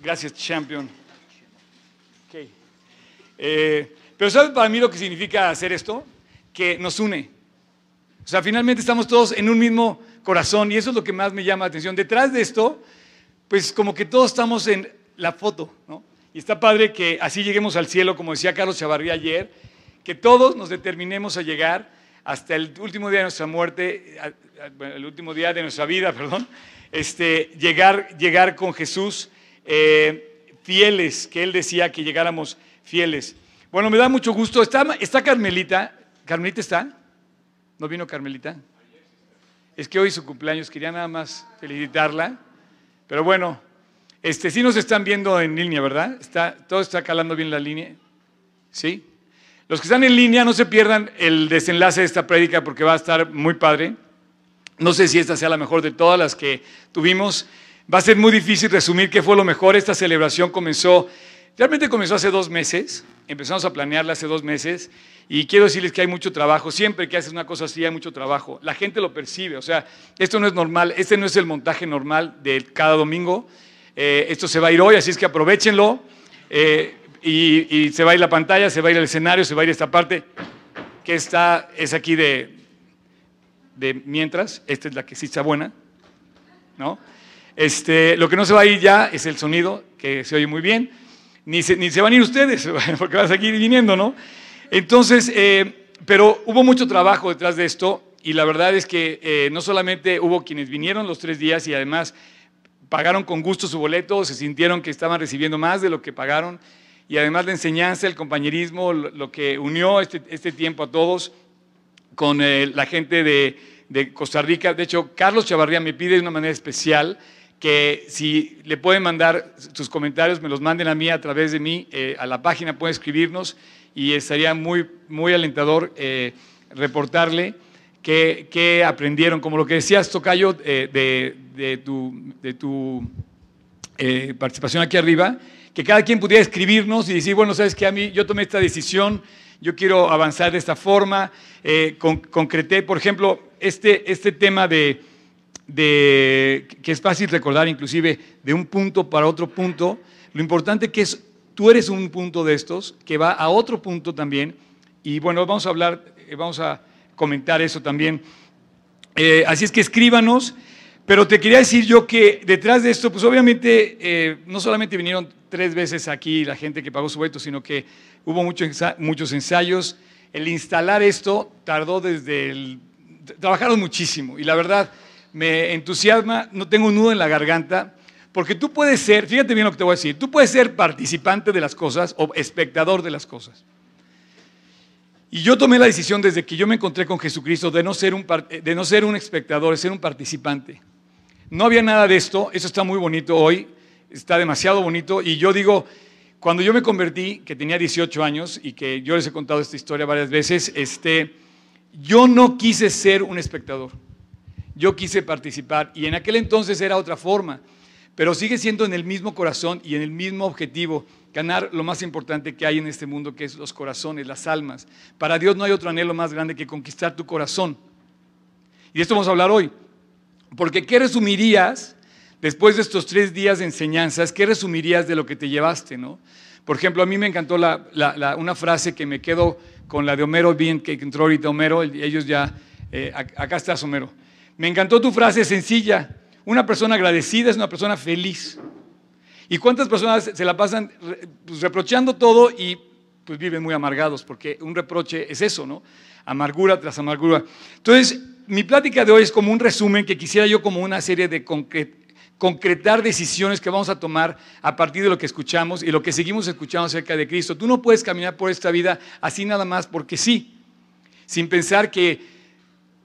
Gracias, champion. Okay. Eh, pero ¿sabes para mí lo que significa hacer esto? Que nos une. O sea, finalmente estamos todos en un mismo corazón y eso es lo que más me llama la atención. Detrás de esto, pues como que todos estamos en la foto, ¿no? Y está padre que así lleguemos al cielo, como decía Carlos Chavarría ayer, que todos nos determinemos a llegar hasta el último día de nuestra muerte, el último día de nuestra vida, perdón, este, llegar, llegar con Jesús eh, fieles, que Él decía que llegáramos fieles. Bueno, me da mucho gusto. ¿Está, está Carmelita? ¿Carmelita está? ¿No vino Carmelita? Es que hoy es su cumpleaños, quería nada más felicitarla. Pero bueno, este, sí nos están viendo en línea, ¿verdad? Está, todo está calando bien la línea. ¿Sí? Los que están en línea, no se pierdan el desenlace de esta prédica porque va a estar muy padre. No sé si esta sea la mejor de todas las que tuvimos. Va a ser muy difícil resumir qué fue lo mejor. Esta celebración comenzó, realmente comenzó hace dos meses. Empezamos a planearla hace dos meses. Y quiero decirles que hay mucho trabajo. Siempre que haces una cosa así hay mucho trabajo. La gente lo percibe. O sea, esto no es normal. Este no es el montaje normal de cada domingo. Eh, esto se va a ir hoy, así es que aprovechenlo. Eh, y, se va a ir la pantalla, se va a ir el escenario, se va a ir esta parte que está, es aquí de, de mientras. Esta es la que sí está buena. ¿no? Este, lo que no se va a ir ya es el sonido, que se oye muy bien. Ni se, ni se van a ir ustedes, porque vas a seguir viniendo, ¿no? Entonces, eh, pero hubo mucho trabajo detrás de esto y la verdad es que no solamente hubo quienes vinieron los tres días y además pagaron con gusto su boleto, se sintieron que estaban recibiendo más de lo que pagaron y además la enseñanza, el compañerismo, lo, que unió este, este, tiempo a todos con eh, la gente de, Costa Rica. De hecho, Carlos Chavarría me pide de una manera especial que si le pueden mandar sus comentarios, me los manden a mí a través de mí, eh, a la página pueden escribirnos y estaría muy, muy alentador eh, reportarle qué, aprendieron, como lo que decías, Tocayo, eh, de, tu, de tu participación aquí arriba, que cada quien pudiera escribirnos y decir, bueno, sabes que a mí yo tomé esta decisión, yo quiero avanzar de esta forma, eh, concreté, por ejemplo, este, este tema de, de, que es fácil recordar inclusive, de un punto para otro punto, lo importante que es, tú eres un punto de estos, que va a otro punto también, y bueno, vamos a hablar, vamos a comentar eso también. Eh, así es que escríbanos, pero te quería decir yo que detrás de esto, pues obviamente eh, no solamente vinieron tres veces aquí la gente que pagó su boleto, sino que hubo muchos ensayos. El instalar esto tardó desde el... Trabajaron muchísimo y la verdad me entusiasma, no tengo un nudo en la garganta, porque tú puedes ser, fíjate bien lo que te voy a decir, tú puedes ser participante de las cosas o espectador de las cosas. Y yo tomé la decisión desde que yo me encontré con Jesucristo de no ser un, de no ser un espectador, de ser un participante. No había nada de esto, eso está muy bonito hoy, está demasiado bonito. Y yo digo, cuando yo me convertí, que tenía 18 años y que yo les he contado esta historia varias veces, este, yo no quise ser un espectador, yo quise participar. Y en aquel entonces era otra forma, pero sigue siendo en el mismo corazón y en el mismo objetivo ganar lo más importante que hay en este mundo, que es los corazones, las almas. Para Dios no hay otro anhelo más grande que conquistar tu corazón. Y de esto vamos a hablar hoy. Porque ¿qué resumirías después de estos tres días de enseñanzas? ¿Qué resumirías de lo que te llevaste? ¿no? Por ejemplo, a mí me encantó una frase que me quedo con la de Homero, bien que entró ahorita Homero, ellos ya, eh, acá estás Homero. Me encantó tu frase sencilla. Una persona agradecida es una persona feliz. ¿Y cuántas personas se la pasan pues, reprochando todo y pues viven muy amargados? Porque un reproche es eso, ¿no? Amargura tras amargura. Entonces, mi plática de hoy es como un resumen que quisiera yo como una serie de concretar decisiones que vamos a tomar a partir de lo que escuchamos y lo que seguimos escuchando acerca de Cristo. Tú no puedes caminar por esta vida así nada más porque sí, sin pensar que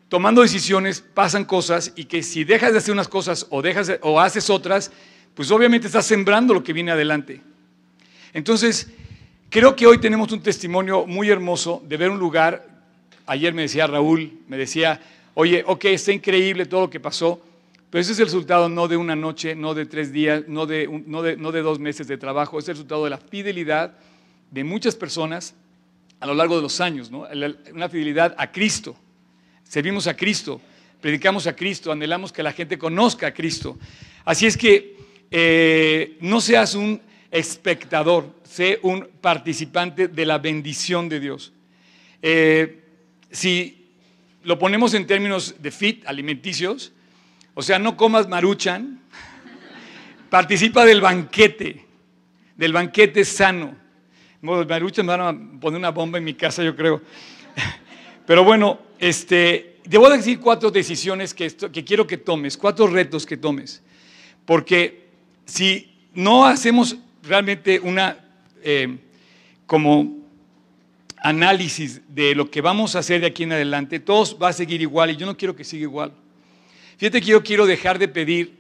tomando decisiones pasan cosas y que si dejas de hacer unas cosas o, dejas o haces otras, pues obviamente estás sembrando lo que viene adelante. Entonces, creo que hoy tenemos un testimonio muy hermoso de ver un lugar, ayer me decía Raúl, me decía, oye, ok, está increíble todo lo que pasó, pero ese es el resultado no de una noche, no de tres días, no de, no de, dos meses de trabajo, es el resultado de la fidelidad de muchas personas a lo largo de los años, ¿no? una fidelidad a Cristo. Servimos a Cristo, predicamos a Cristo, anhelamos que la gente conozca a Cristo. Así es que eh, no seas un espectador, sé un participante de la bendición de Dios. Eh, si lo ponemos en términos de fit, alimenticios, o sea, no comas maruchan, participa del banquete, del banquete sano. Maruchan van a poner una bomba en mi casa, yo creo. Pero bueno, este, decir cuatro decisiones que, que quiero que tomes, cuatro retos que tomes. Porque si no hacemos realmente una eh, como análisis de lo que vamos a hacer de aquí en adelante, todos va a seguir igual y yo no quiero que siga igual. Fíjate que yo quiero dejar de pedir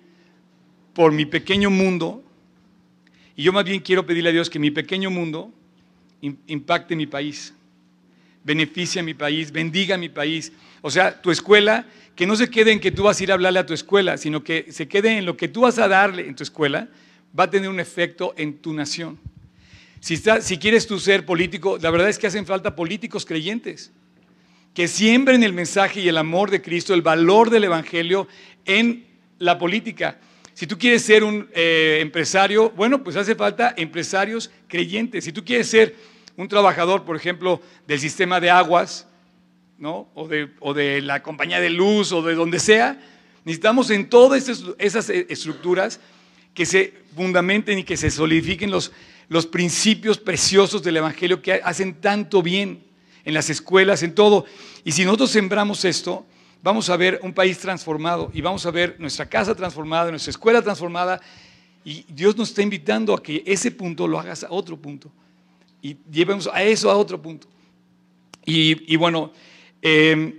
por mi pequeño mundo y yo más bien quiero pedirle a Dios que mi pequeño mundo impacte mi país, beneficie a mi país, bendiga a mi país. O sea, tu escuela, que no se quede en que tú vas a ir a hablarle a tu escuela, sino que se quede en lo que tú vas a darle en tu escuela, va a tener un efecto en tu nación. Si, si quieres tú ser político, la verdad es que hacen falta políticos creyentes que siembren el mensaje y el amor de Cristo, el valor del Evangelio en la política. Si tú quieres ser un eh, empresario, bueno, pues hace falta empresarios creyentes. Si tú quieres ser un trabajador, por ejemplo, del sistema de aguas, ¿no? o, de, o de la compañía de luz, o de donde sea, necesitamos en todas esas estructuras que se fundamenten y que se solidifiquen los, los principios preciosos del Evangelio que hacen tanto bien en las escuelas, en todo. Y si nosotros sembramos esto, vamos a ver un país transformado y vamos a ver nuestra casa transformada, nuestra escuela transformada. Y Dios nos está invitando a que ese punto lo hagas a otro punto. Y llevemos a eso a otro punto. Y, bueno, em,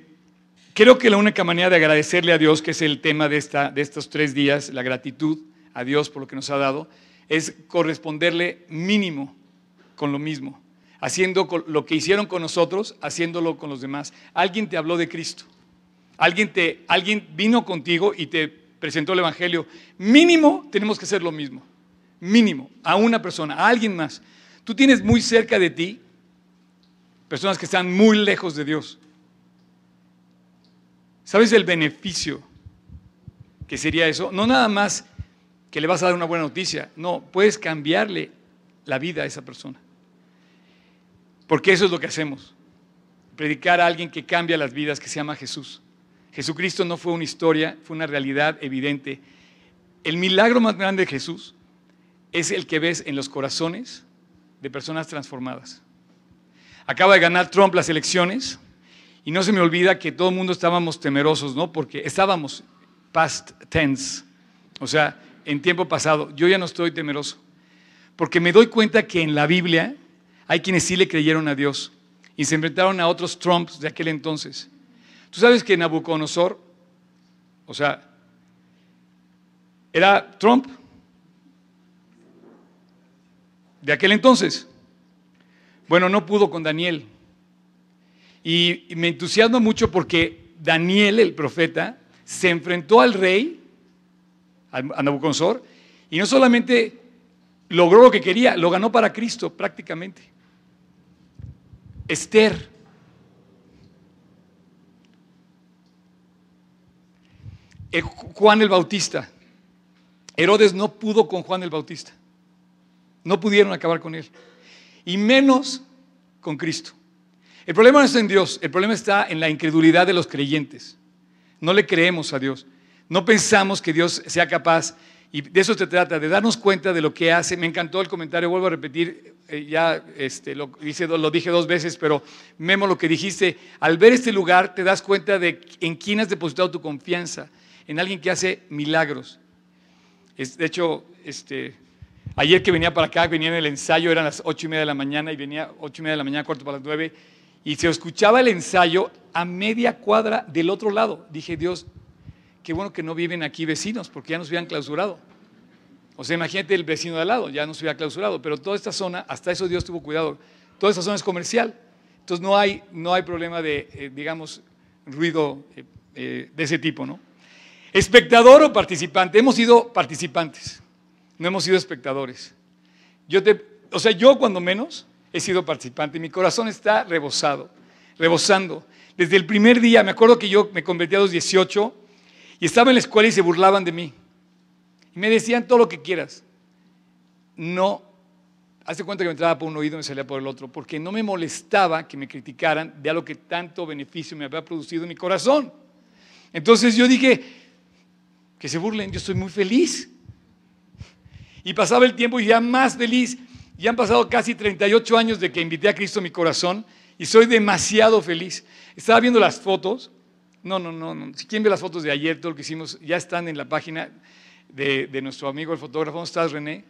creo que la única manera de agradecerle a Dios, que es el tema de, esta, de estos tres días, la gratitud, a Dios por lo que nos ha dado, es corresponderle mínimo con lo mismo, haciendo lo que hicieron con nosotros, haciéndolo con los demás. Alguien te habló de Cristo, alguien, te, alguien vino contigo y te presentó el Evangelio. Mínimo tenemos que hacer lo mismo, mínimo, a una persona, a alguien más. Tú tienes muy cerca de ti personas que están muy lejos de Dios. ¿Sabes el beneficio que sería eso? No nada más que le vas a dar una buena noticia. No, puedes cambiarle la vida a esa persona. Porque eso es lo que hacemos. Predicar a alguien que cambia las vidas, que se llama Jesús. Jesucristo no fue una historia, fue una realidad evidente. El milagro más grande de Jesús es el que ves en los corazones de personas transformadas. Acaba de ganar Trump las elecciones y no se me olvida que todo el mundo estábamos temerosos, ¿no? Porque estábamos past tense. O sea, en tiempo pasado, yo ya no estoy temeroso, porque me doy cuenta que en la Biblia hay quienes sí le creyeron a Dios y se enfrentaron a otros Trumps de aquel entonces. Tú sabes que Nabucodonosor, o sea, era Trump de aquel entonces. Bueno, no pudo con Daniel. Y, me entusiasma mucho porque Daniel, el profeta, se enfrentó al rey a Nabucodonosor, y no solamente logró lo que quería, lo ganó para Cristo prácticamente. Esther. Eh, Juan el Bautista. Herodes no pudo con Juan el Bautista. No pudieron acabar con él. Y menos con Cristo. El problema no está en Dios, el problema está en la incredulidad de los creyentes. No le creemos a Dios. No pensamos que Dios sea capaz, y de eso se trata, de darnos cuenta de lo que hace. Me encantó el comentario, vuelvo a repetir, eh, ya este, lo, lo dije dos veces, pero Memo, lo que dijiste, al ver este lugar te das cuenta de en quién has depositado tu confianza, en alguien que hace milagros. de hecho, este, ayer que venía para acá, venía en el ensayo, eran las ocho y media de la mañana, y venía ocho y media de la mañana, cuarto para las nueve, y se escuchaba el ensayo a media cuadra del otro lado. Dije, Dios, qué bueno que no viven aquí vecinos, porque ya nos hubieran clausurado. O sea, imagínate el vecino de al lado, ya nos hubiera clausurado, pero toda esta zona, hasta eso Dios tuvo cuidado, toda esta zona es comercial, entonces no hay, no hay problema de, eh, digamos, ruido eh, eh, de ese tipo, ¿no? Espectador o participante, hemos sido participantes, no hemos sido espectadores. Yo te, o sea, yo cuando menos he sido participante, mi corazón está rebosado, rebosando. Desde el primer día, me acuerdo que yo me convertí a los 18 y estaba en la escuela y se burlaban de mí. Y me decían todo lo que quieras. No, hace cuenta que me entraba por un oído y me salía por el otro, porque no me molestaba que me criticaran de algo que tanto beneficio me había producido en mi corazón. Entonces yo dije, que se burlen, yo estoy muy feliz. Y pasaba el tiempo y ya más feliz. Ya han pasado casi 38 años de que invité a Cristo a mi corazón y soy demasiado feliz. Estaba viendo las fotos. No, no, no, no. Si quieren ver las fotos de ayer, todo lo que hicimos, ya están en la página de, nuestro amigo el fotógrafo. ¿Dónde estás, René?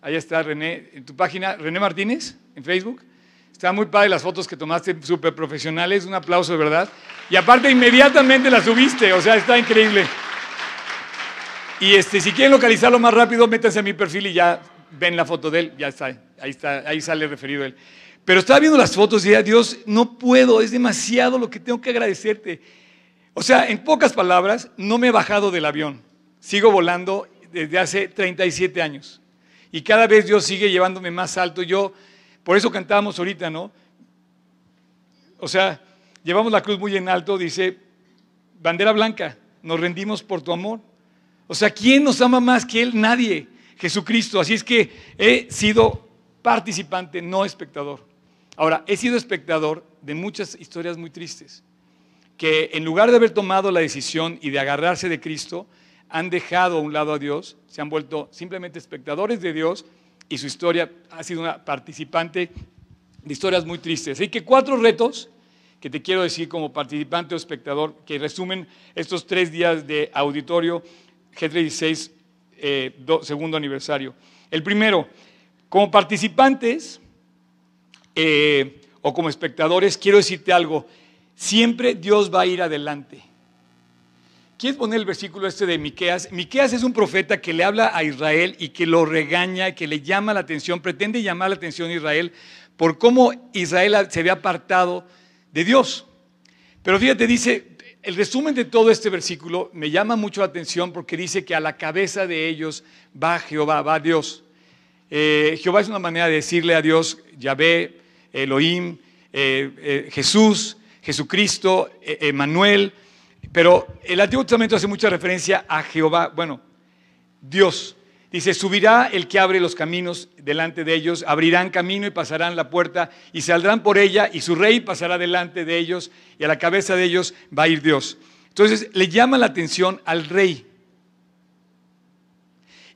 Ahí está René, en tu página, René Martínez, en Facebook. Está muy padre las fotos que tomaste, súper profesionales. Un aplauso de verdad. Y aparte, inmediatamente las subiste. O sea, está increíble. Y este, si quieren localizarlo más rápido, métanse a mi perfil y ya ven la foto de él. Ya está, ahí, está, ahí sale referido él. Pero estaba viendo las fotos y decía, Dios, no puedo, es demasiado lo que tengo que agradecerte. O sea, en pocas palabras, no me he bajado del avión. Sigo volando desde hace 37 años. Y cada vez Dios sigue llevándome más alto. Yo, por eso cantábamos ahorita, ¿no? O sea, llevamos la cruz muy en alto, dice, bandera blanca, nos rendimos por tu amor. O sea, ¿quién nos ama más que Él? Nadie. Jesucristo. Así es que he sido participante, no espectador. Ahora, he sido espectador de muchas historias muy tristes, que en lugar de haber tomado la decisión y de agarrarse de Cristo, han dejado a un lado a Dios, se han vuelto simplemente espectadores de Dios y su historia ha sido una participante de historias muy tristes. Así que cuatro retos que te quiero decir como participante o espectador, que resumen estos tres días de auditorio G36, eh, segundo aniversario. El primero, como participantes eh, o como espectadores, quiero decirte algo, siempre Dios va a ir adelante. ¿Quieres poner el versículo este de Miqueas? Miqueas es un profeta que le habla a Israel y que lo regaña, que le llama la atención, pretende llamar la atención a Israel por cómo Israel se había apartado de Dios. Pero fíjate, dice, el resumen de todo este versículo me llama mucho la atención porque dice que a la cabeza de ellos va Jehová, va Dios. Eh, Jehová es una manera de decirle a Dios, Yahvé, Elohim, eh, eh, Jesús, Jesucristo, Emanuel. Pero el Antiguo Testamento hace mucha referencia a Jehová, bueno, Dios. Dice, subirá el que abre los caminos delante de ellos, abrirán camino y pasarán la puerta y saldrán por ella y su rey pasará delante de ellos y a la cabeza de ellos va a ir Dios. Entonces le llama la atención al rey.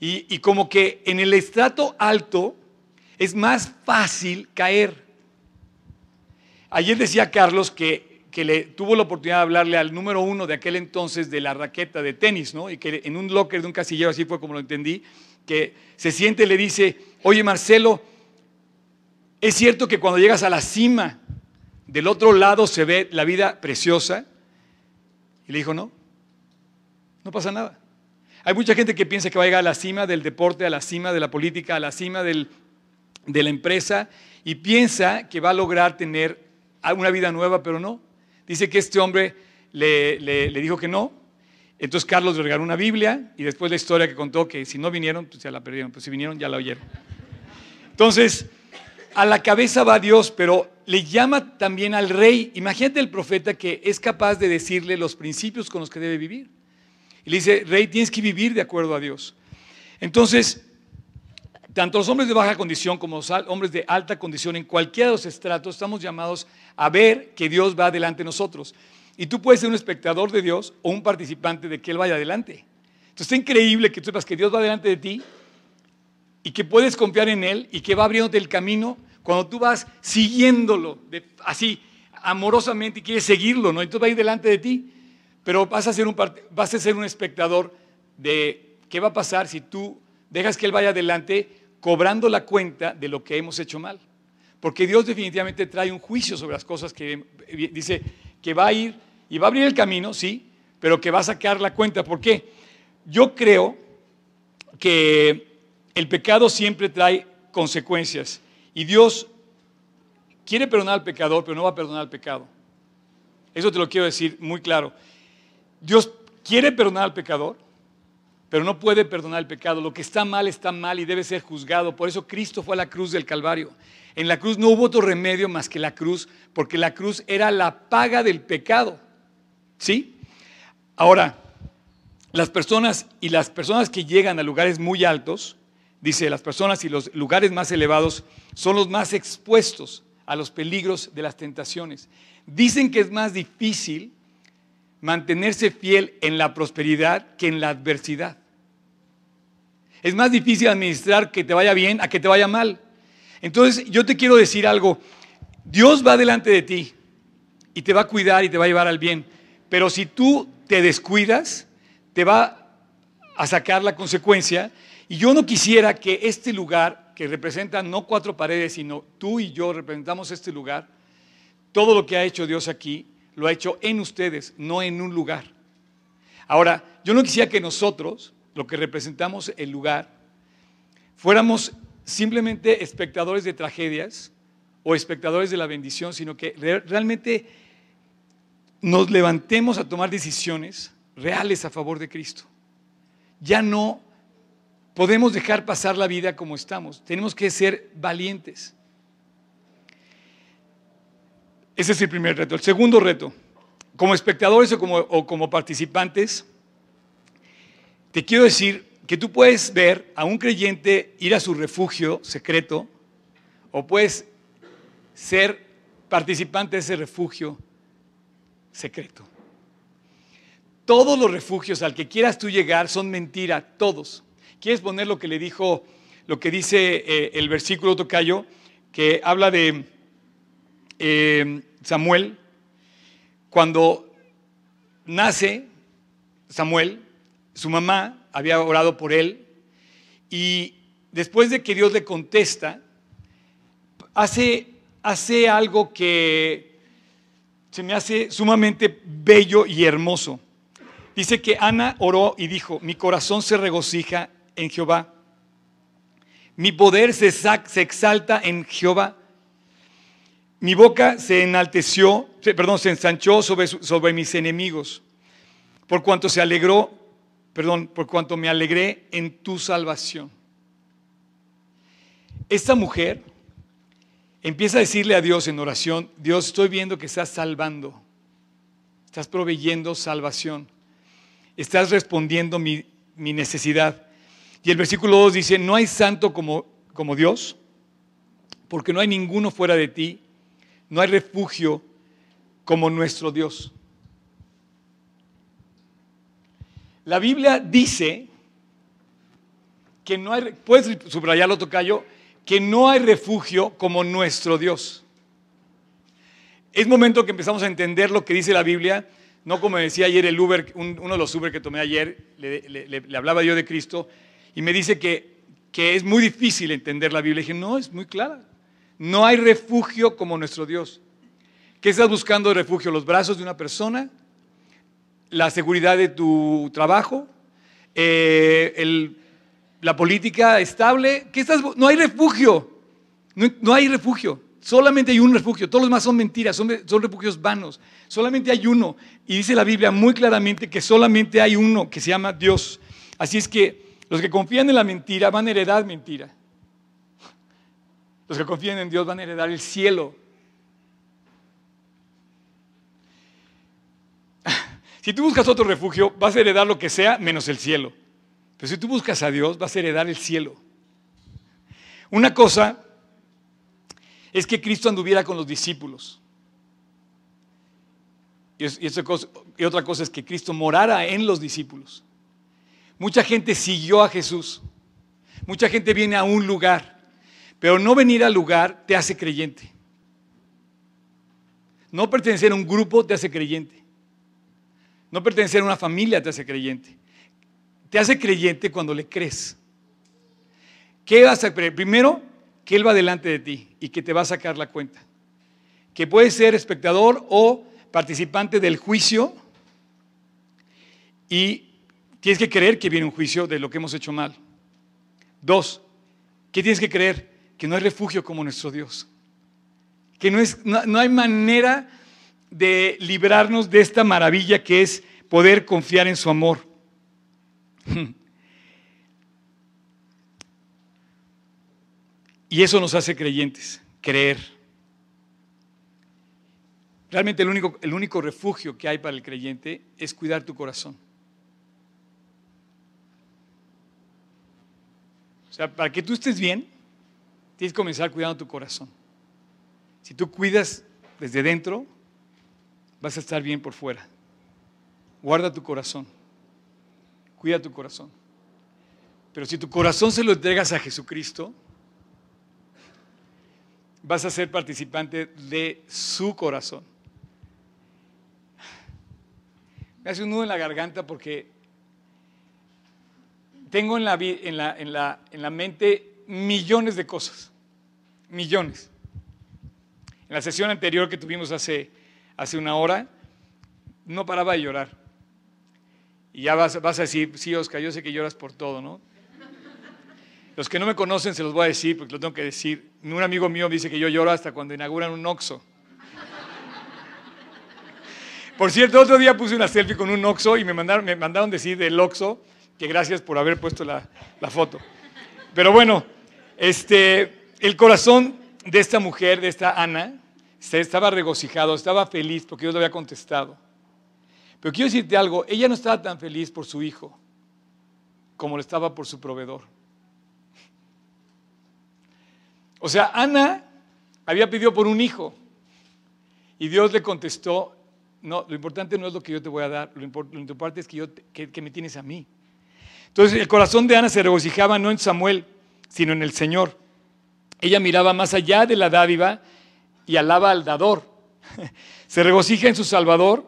Y, como que en el estrato alto es más fácil caer. Ayer decía Carlos que, que le tuvo la oportunidad de hablarle al número uno de aquel entonces de la raqueta de tenis, ¿no? Y que en un locker de un casillero, así fue como lo entendí, que se siente y le dice, oye Marcelo, es cierto que cuando llegas a la cima, del otro lado se ve la vida preciosa. Y le dijo, no, no pasa nada. Hay mucha gente que piensa que va a llegar a la cima del deporte, a la cima de la política, a la cima de la empresa y piensa que va a lograr tener una vida nueva, pero no. Dice que este hombre le dijo que no, entonces Carlos le regaló una Biblia y después la historia que contó que si no vinieron, pues ya la perdieron, pues si vinieron ya la oyeron. Entonces, a la cabeza va Dios, pero le llama también al rey. Imagínate el profeta que es capaz de decirle los principios con los que debe vivir. Y le dice, rey, tienes que vivir de acuerdo a Dios. Entonces, tanto los hombres de baja condición como los hombres de alta condición, en cualquiera de los estratos, estamos llamados a ver que Dios va delante de nosotros. Y tú puedes ser un espectador de Dios o un participante de que Él vaya adelante. Entonces es increíble que tú sepas que Dios va delante de ti y que puedes confiar en Él y que va abriéndote el camino cuando tú vas siguiéndolo así amorosamente y quieres seguirlo, ¿no? Entonces va a ir delante de ti, pero vas a ser un, vas a ser un espectador de qué va a pasar si tú dejas que Él vaya adelante cobrando la cuenta de lo que hemos hecho mal. Porque Dios definitivamente trae un juicio sobre las cosas que dice que va a ir y va a abrir el camino, sí, pero que va a sacar la cuenta. ¿Por qué? Yo creo que el pecado siempre trae consecuencias y Dios quiere perdonar al pecador, pero no va a perdonar al pecado. Eso te lo quiero decir muy claro. Dios quiere perdonar al pecador, pero no puede perdonar el pecado. Lo que está mal está mal y debe ser juzgado. Por eso Cristo fue a la cruz del Calvario. En la cruz no hubo otro remedio más que la cruz, porque la cruz era la paga del pecado. ¿Sí? Ahora, las personas y las personas que llegan a lugares muy altos, dice, las personas y los lugares más elevados son los más expuestos a los peligros de las tentaciones. Dicen que es más difícil mantenerse fiel en la prosperidad que en la adversidad. Es más difícil administrar que te vaya bien a que te vaya mal. Entonces yo te quiero decir algo, Dios va delante de ti y te va a cuidar y te va a llevar al bien, pero si tú te descuidas, te va a sacar la consecuencia. Y yo no quisiera que este lugar, que representa no cuatro paredes, sino tú y yo representamos este lugar, todo lo que ha hecho Dios aquí, lo ha hecho en ustedes, no en un lugar. Ahora, yo no quisiera que nosotros, lo que representamos el lugar, fuéramos simplemente espectadores de tragedias o espectadores de la bendición, sino que realmente nos levantemos a tomar decisiones reales a favor de Cristo. Ya no podemos dejar pasar la vida como estamos, tenemos que ser valientes. Ese es el primer reto. El segundo reto, como espectadores o como, participantes, te quiero decir que tú puedes ver a un creyente ir a su refugio secreto o puedes ser participante de ese refugio secreto. Todos los refugios al que quieras tú llegar son mentira, todos. ¿Quieres poner lo que le dijo, lo que dice eh, el versículo tocayo, que habla de eh, Samuel? Cuando nace Samuel, su mamá había orado por él. Y después de que Dios le contesta, hace, hace algo que se me hace sumamente bello y hermoso. Dice que Ana oró y dijo, mi corazón se regocija en Jehová, mi poder se, exalta en Jehová, mi boca se enalteció, perdón, se ensanchó sobre, sobre mis enemigos, por cuanto se alegró perdón, por cuanto me alegré en tu salvación. Esta mujer empieza a decirle a Dios en oración, Dios, estoy viendo que estás salvando, estás proveyendo salvación, estás respondiendo mi, necesidad. Y el versículo 2 dice, no hay santo como Dios, porque no hay ninguno fuera de ti, no hay refugio como nuestro Dios. La Biblia dice que no hay, puedes subrayarlo, Tocayo, que no hay refugio como nuestro Dios. Es momento que empezamos a entender lo que dice la Biblia, no como decía ayer el Uber, uno de los Uber que tomé ayer, le, hablaba yo de Cristo y me dice que, que es muy difícil entender la Biblia. Y dije, no, es muy clara. No hay refugio como nuestro Dios. ¿Qué estás buscando de refugio? ¿Los brazos de una persona? La seguridad de tu trabajo, eh, la política estable. No hay refugio. No, hay refugio. Solamente hay un refugio. Todos los demás son mentiras, son refugios vanos. Solamente hay uno. Y dice la Biblia muy claramente que solamente hay uno que se llama Dios. Así es que los que confían en la mentira van a heredar mentira. Los que confían en Dios van a heredar el cielo. Si tú buscas otro refugio, vas a heredar lo que sea menos el cielo. Pero si tú buscas a Dios, vas a heredar el cielo. Una cosa es que Cristo anduviera con los discípulos. Y, otra cosa es que Cristo morara en los discípulos. Mucha gente siguió a Jesús. Mucha gente viene a un lugar. Pero no venir al lugar te hace creyente. No pertenecer a un grupo te hace creyente. No pertenecer a una familia te hace creyente. Te hace creyente cuando le crees. ¿Qué vas a creer? Primero, que Él va delante de ti y que te va a sacar la cuenta. Que puedes ser espectador o participante del juicio y tienes que creer que viene un juicio de lo que hemos hecho mal. Dos, ¿qué tienes que creer? Que no hay refugio como nuestro Dios. Que no, es, no hay manera de librarnos de esta maravilla que es poder confiar en su amor. Y eso nos hace creyentes, creer. Realmente el único, el único refugio que hay para el creyente es cuidar tu corazón. O sea, para que tú estés bien, tienes que comenzar cuidando tu corazón. Si tú cuidas desde dentro, vas a estar bien por fuera. Guarda tu corazón. Cuida tu corazón. Pero si tu corazón se lo entregas a Jesucristo, vas a ser participante de su corazón. Me hace un nudo en la garganta porque tengo en la, en la, en la, en la mente millones de cosas, millones. En la sesión anterior que tuvimos hace, hace una hora, no paraba de llorar. Y ya vas, vas a decir, sí, Oscar, yo sé que lloras por todo, ¿no? Los que no me conocen se los voy a decir porque lo tengo que decir. Un amigo mío dice que yo lloro hasta cuando inauguran un Oxxo. Por cierto, otro día puse una selfie con un Oxxo y me mandaron, me mandaron decir del Oxxo que gracias por haber puesto la, la foto. Pero bueno, este, el corazón de esta mujer, de esta Ana, estaba regocijado, estaba feliz porque Dios le había contestado. Pero quiero decirte algo, ella no estaba tan feliz por su hijo como lo estaba por su proveedor. O sea, Ana había pedido por un hijo y Dios le contestó, no, lo importante no es lo que yo te voy a dar, lo, importante es que, yo, que me tienes a mí. Entonces el corazón de Ana se regocijaba no en Samuel, sino en el Señor. Ella miraba más allá de la dádiva y alaba al dador. Se regocija en su Salvador,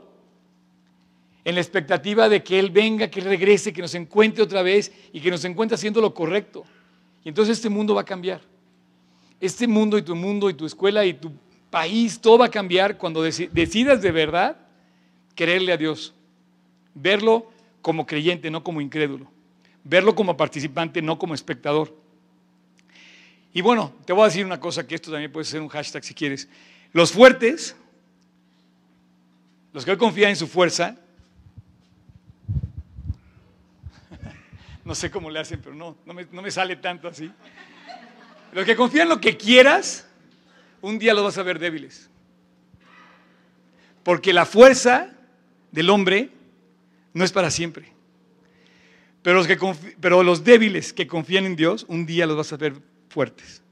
en la expectativa de que Él venga, que regrese, que nos encuentre otra vez y que nos encuentre haciendo lo correcto. Y entonces este mundo va a cambiar. Este mundo y tu mundo y tu escuela y tu país, todo va a cambiar cuando decidas de verdad creerle a Dios. Verlo como creyente, no como incrédulo. Verlo como participante, no como espectador. Y bueno, te voy a decir una cosa, que esto también puede ser un hashtag si quieres. Los fuertes, los que hoy confían en su fuerza, no sé cómo le hacen, pero no, no me, sale tanto así. Los que confían en lo que quieras, un día los vas a ver débiles. Porque la fuerza del hombre no es para siempre. Pero los, pero los débiles que confían en Dios, un día los vas a ver fuertes.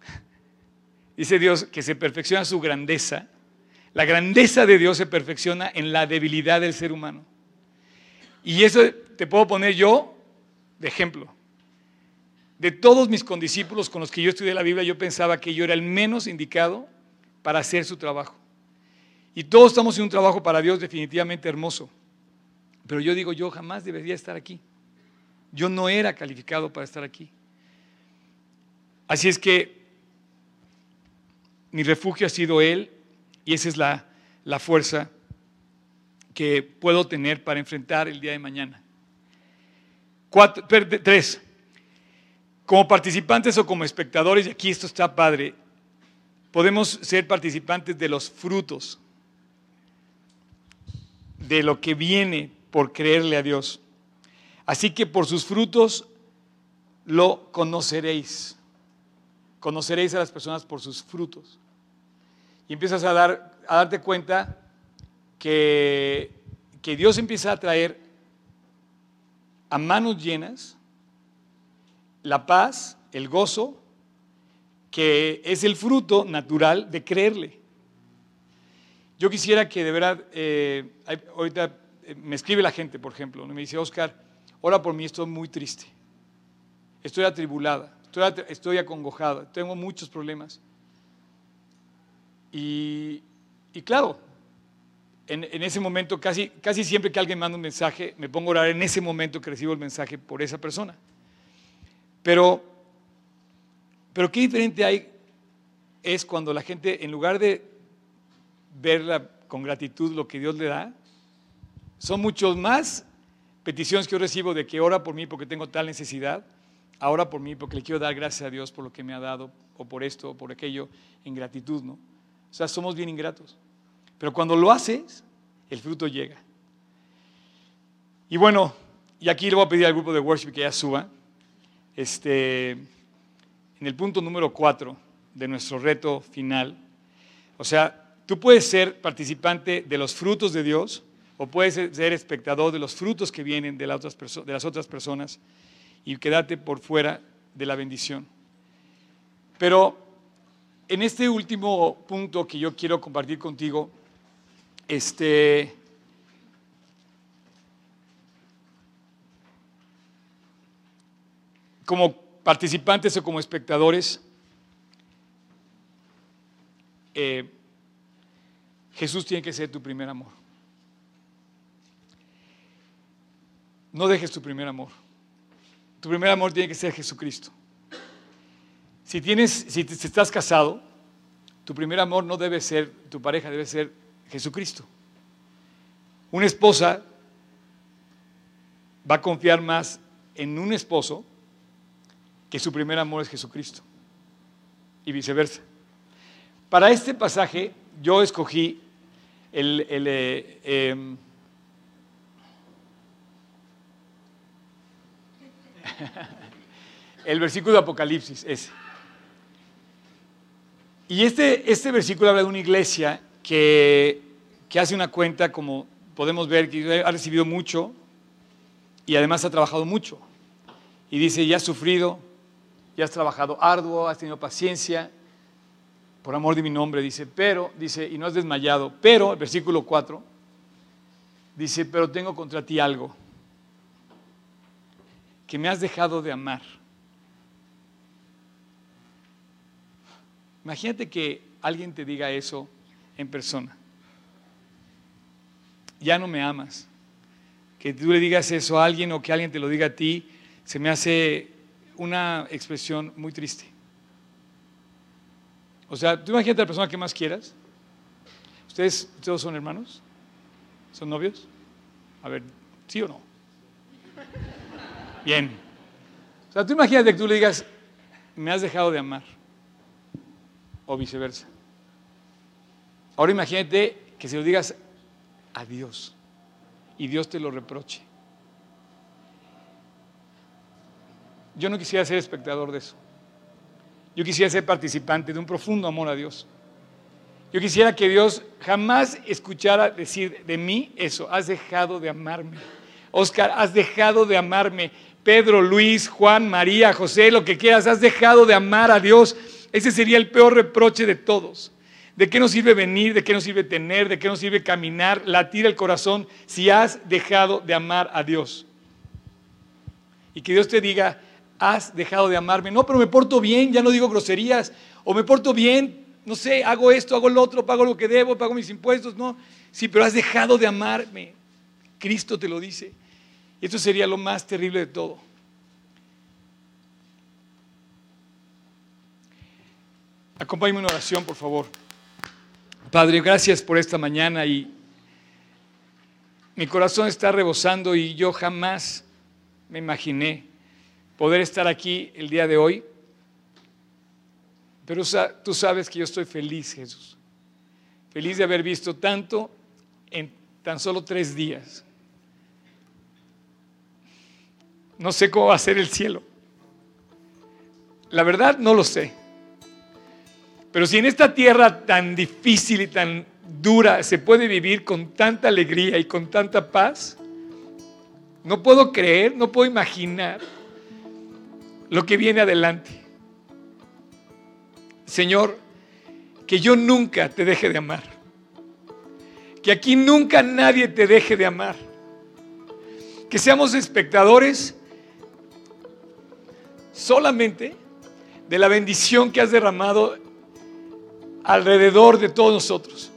Dice Dios que se perfecciona su grandeza. La grandeza de Dios se perfecciona en la debilidad del ser humano. Y eso te puedo poner yo de ejemplo. De todos mis condiscípulos con los que yo estudié la Biblia, yo pensaba que yo era el menos indicado para hacer su trabajo. Y todos estamos en un trabajo para Dios definitivamente hermoso. Pero yo digo, yo jamás debería estar aquí. Yo no era calificado para estar aquí. Así es que mi refugio ha sido Él y esa es la, fuerza que puedo tener para enfrentar el día de mañana. tres, como participantes o como espectadores, y aquí esto está padre, podemos ser participantes de los frutos, de lo que viene por creerle a Dios. Así que por sus frutos lo conoceréis. Conoceréis a las personas por sus frutos. Y empiezas a, dar, a darte cuenta que, que Dios empieza a traer a manos llenas la paz, el gozo, que es el fruto natural de creerle. Yo quisiera que de verdad, eh, ahorita eh, me escribe la gente, por ejemplo, me dice, Oscar, ora por mí, estoy muy triste, estoy atribulada estoy, acongojado, tengo muchos problemas. Y, claro, en, ese momento, casi, casi siempre que alguien manda un mensaje, me pongo a orar en ese momento que recibo el mensaje por esa persona. Pero, pero qué diferente hay es cuando la gente, en lugar de verla con gratitud lo que Dios le da, son muchos más peticiones que yo recibo de que ora por mí porque tengo tal necesidad, ahora por mí porque le quiero dar gracias a Dios por lo que me ha dado, o por esto, o por aquello, en gratitud, ¿no? O sea, somos bien ingratos. Pero cuando lo haces, el fruto llega. Y bueno, y aquí le voy a pedir al grupo de worship que ya suba. Este, en el punto número cuatro de nuestro reto final. O sea, tú puedes ser participante de los frutos de Dios o puedes ser espectador de los frutos que vienen de las otras personas. Y quedarte por fuera de la bendición. Pero en este último punto que yo quiero compartir contigo, este, como participantes o como espectadores, eh, Jesús tiene que ser tu primer amor. No dejes tu primer amor. Tu primer amor tiene que ser Jesucristo. Si, tienes, si estás casado, tu primer amor no debe ser tu pareja, debe ser Jesucristo. Una esposa va a confiar más en un esposo que su primer amor es Jesucristo. Y viceversa. Para este pasaje yo escogí el, eh, em, el versículo de Apocalipsis, ese. Y este, este versículo habla de una iglesia que, que hace una cuenta, como podemos ver, que ha recibido mucho y además ha trabajado mucho. Y dice, ya has sufrido, ya has trabajado arduo, has tenido paciencia, por amor de mi nombre, dice, pero, dice, y no has desmayado, pero, el versículo 4, dice, pero tengo contra ti algo, que me has dejado de amar. Imagínate que alguien te diga eso en persona. Ya no me amas. Que tú le digas eso a alguien o que alguien te lo diga a ti, se me hace una expresión muy triste. O sea, tú imagínate a la persona que más quieras. ¿Ustedes todos son hermanos? ¿Son novios? A ver, ¿sí o no? Bien. O sea, tú imagínate que tú le digas, me has dejado de amar o viceversa. Ahora imagínate que se lo digas a Dios y Dios te lo reproche. Yo no quisiera ser espectador de eso. Yo quisiera ser participante de un profundo amor a Dios. Yo quisiera que Dios jamás escuchara decir de mí eso, has dejado de amarme. Oscar, has dejado de amarme. Pedro, Luis, Juan, María, José, lo que quieras, has dejado de amar a Dios. Ese sería el peor reproche de todos. ¿De qué nos sirve venir? ¿De qué nos sirve tener? ¿De qué nos sirve caminar, latir el corazón si has dejado de amar a Dios? Y que Dios te diga, has dejado de amarme. No, pero me porto bien, ya no digo groserías. O me porto bien, no sé, hago esto, hago lo otro, pago lo que debo, pago mis impuestos. No, sí, pero has dejado de amarme. Cristo te lo dice. Y esto sería lo más terrible de todo. Acompáñame en oración, por favor. Padre, gracias por esta mañana y mi corazón está rebosando y yo jamás me imaginé poder estar aquí el día de hoy. Pero tú sabes que yo estoy feliz, Jesús. Feliz de haber visto tanto en tan solo tres días. No sé cómo va a ser el cielo. La verdad no lo sé. Pero si en esta tierra tan difícil y tan dura se puede vivir con tanta alegría y con tanta paz, no puedo creer, no puedo imaginar lo que viene adelante. Señor, que yo nunca te deje de amar. Que aquí nunca nadie te deje de amar. Que seamos espectadores solamente de la bendición que has derramado alrededor de todos nosotros.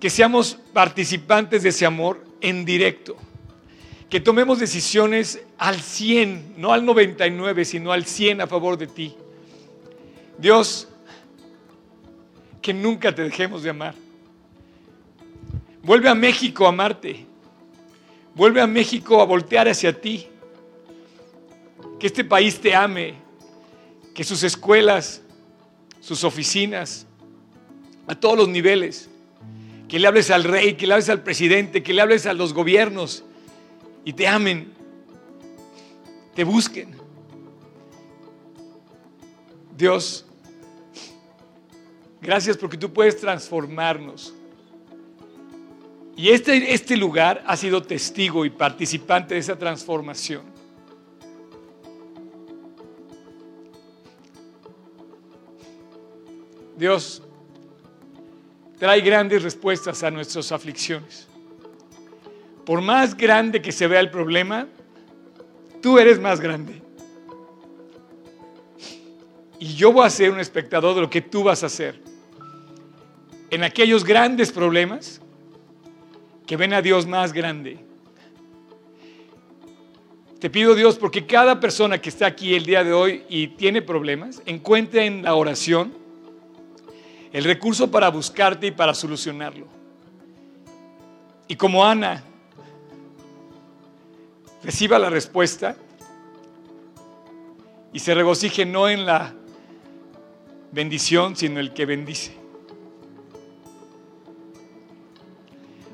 Que seamos participantes de ese amor en directo. Que tomemos decisiones al 100, no al 99, sino al 100 a favor de ti. Dios, que nunca te dejemos de amar. Vuelve a México a amarte. Vuelve a México a voltear hacia ti. Que este país te ame. Que sus escuelas, sus oficinas, a todos los niveles. Que le hables al rey, que le hables al presidente, que le hables a los gobiernos y te amen, te busquen. Dios, gracias porque tú puedes transformarnos. Y este, este lugar ha sido testigo y participante de esa transformación. Dios trae grandes respuestas a nuestras aflicciones. Por más grande que se vea el problema, tú eres más grande. Y yo voy a ser un espectador de lo que tú vas a hacer. En aquellos grandes problemas que ven a Dios más grande. Te pido Dios porque cada persona que está aquí el día de hoy y tiene problemas, encuentre en la oración el recurso para buscarte y para solucionarlo. Y como Ana reciba la respuesta y se regocije no en la bendición, sino el que bendice.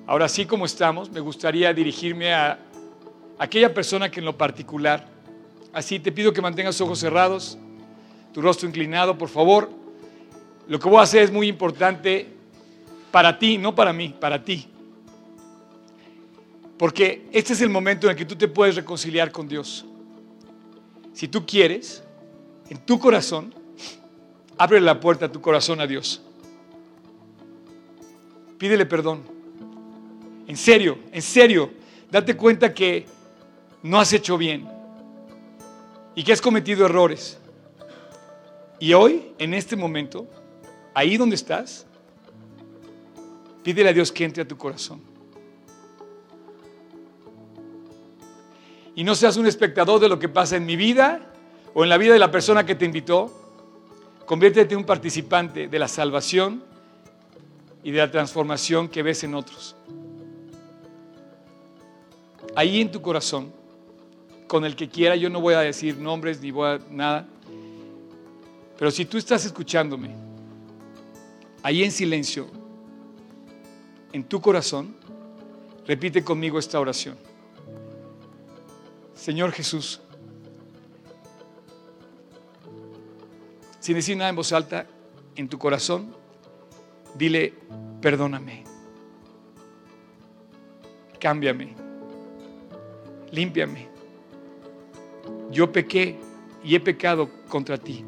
Ahora sí como estamos, me gustaría dirigirme a aquella persona que en lo particular, así te pido que mantengas ojos cerrados, tu rostro inclinado, por favor. Lo que voy a hacer es muy importante para ti, no para mí, para ti. Porque este es el momento en el que tú te puedes reconciliar con Dios. Si tú quieres, en tu corazón, abre la puerta a tu corazón a Dios. Pídele perdón. En serio, en serio, date cuenta que no has hecho bien y que has cometido errores. Y hoy, en este momento, ahí donde estás, pídele a Dios que entre a tu corazón. Y no seas un espectador de lo que pasa en mi vida o en la vida de la persona que te invitó. Conviértete en un participante de la salvación y de la transformación que ves en otros. Ahí en tu corazón con el que quiera. Yo no voy a decir nombres ni voy a nada. Pero si tú estás escuchándome, ahí en silencio, en tu corazón, repite conmigo esta oración. Señor Jesús, sin decir nada en voz alta, en tu corazón, dile, perdóname, cámbiame, límpiame yo pequé y he pecado contra ti.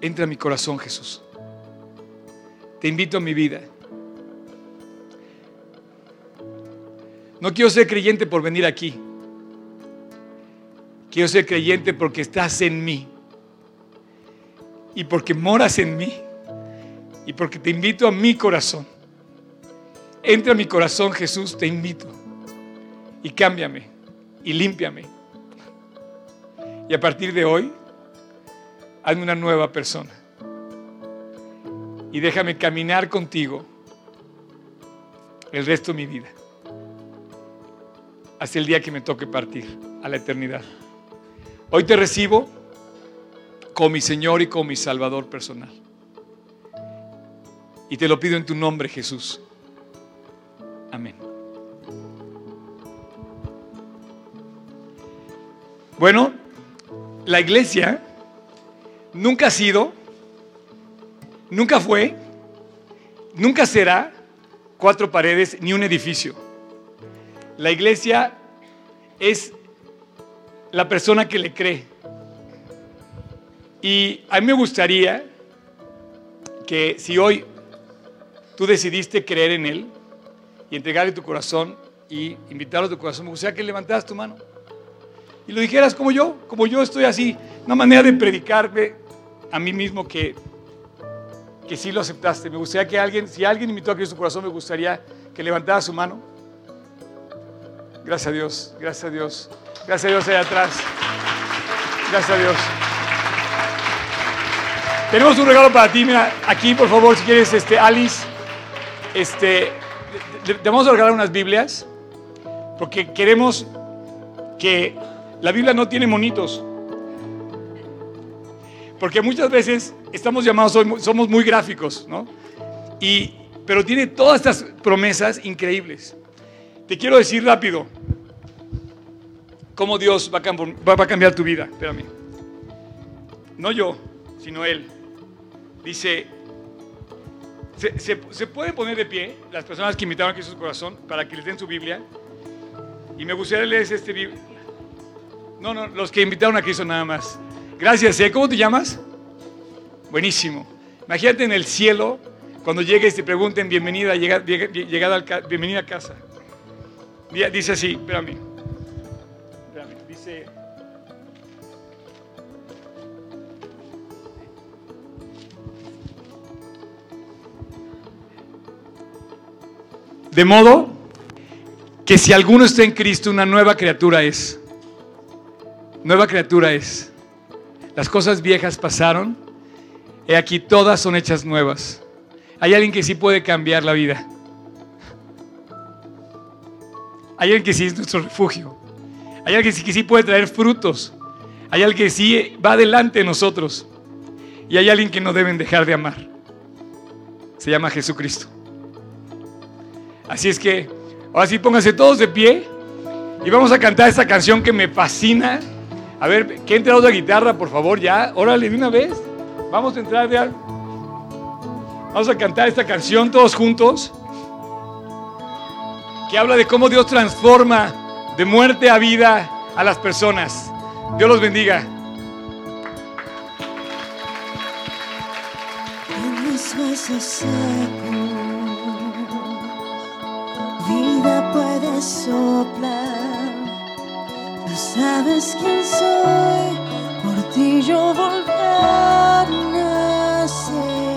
Entra a mi corazón, Jesús. Te invito a mi vida. No quiero ser creyente por venir aquí. Quiero ser creyente porque estás en mí. Y porque moras en mí. Y porque te invito a mi corazón. Entra a mi corazón, Jesús, te invito y cámbiame y límpiame. Y a partir de hoy, hazme una nueva persona. Y déjame caminar contigo el resto de mi vida. Hasta el día que me toque partir a la eternidad. Hoy te recibo como mi Señor y como mi Salvador personal. Y te lo pido en tu nombre, Jesús. Amén. Bueno, la iglesia nunca ha sido, nunca fue, nunca será cuatro paredes ni un edificio. La iglesia es la persona que le cree. Y a mí me gustaría que si hoy tú decidiste creer en Él y entregarle tu corazón y invitarlo a tu corazón, me gustaría que levantaras tu mano y lo dijeras como yo, como yo estoy así, una manera de predicarme a mí mismo que, que sí lo aceptaste. Me gustaría que alguien, si alguien invitó a Cristo su corazón, me gustaría que levantara su mano. Gracias a Dios, gracias a Dios, gracias a Dios allá atrás. Gracias a Dios. Tenemos un regalo para ti, mira, aquí por favor, si quieres, este, Alice, este, te vamos a regalar unas Biblias, porque queremos que la Biblia no tiene monitos. Porque muchas veces estamos llamados, somos muy gráficos, ¿no? Y, pero tiene todas estas promesas increíbles. Te quiero decir rápido cómo Dios va a, cambiar tu vida. Espérame. No yo, sino Él. Dice, se, puede poner de pie las personas que invitaron aquí su corazón para que les den su Biblia. Y me gustaría leer este, no, no, los que invitaron a Cristo nada más. Gracias, ¿eh? ¿Cómo te llamas? Buenísimo. Imagínate en el cielo cuando llegues te pregunten bienvenida, llegada, bienvenida a casa. Dice así, espérame. Espérame, dice. De modo que si alguno está en Cristo, una nueva criatura es. Nueva criatura es. Las cosas viejas pasaron, y aquí todas son hechas nuevas. Hay alguien que sí puede cambiar la vida. Hay alguien que sí es nuestro refugio. Hay alguien que sí puede traer frutos. Hay alguien que sí va delante de nosotros. Y hay alguien que no deben dejar de amar. Se llama Jesucristo. Así es que Ahora sí, pónganse todos de pie y vamos a cantar esta canción que me fascina. A ver, que entre otra guitarra, por favor, ya. Órale, de una vez. Vamos a entrar ya. Vamos a cantar esta canción todos juntos. Que habla de cómo Dios transforma de muerte a vida a las personas. Dios los bendiga. puedes soplar. Tú sabes quién soy, por ti yo volví a nacer.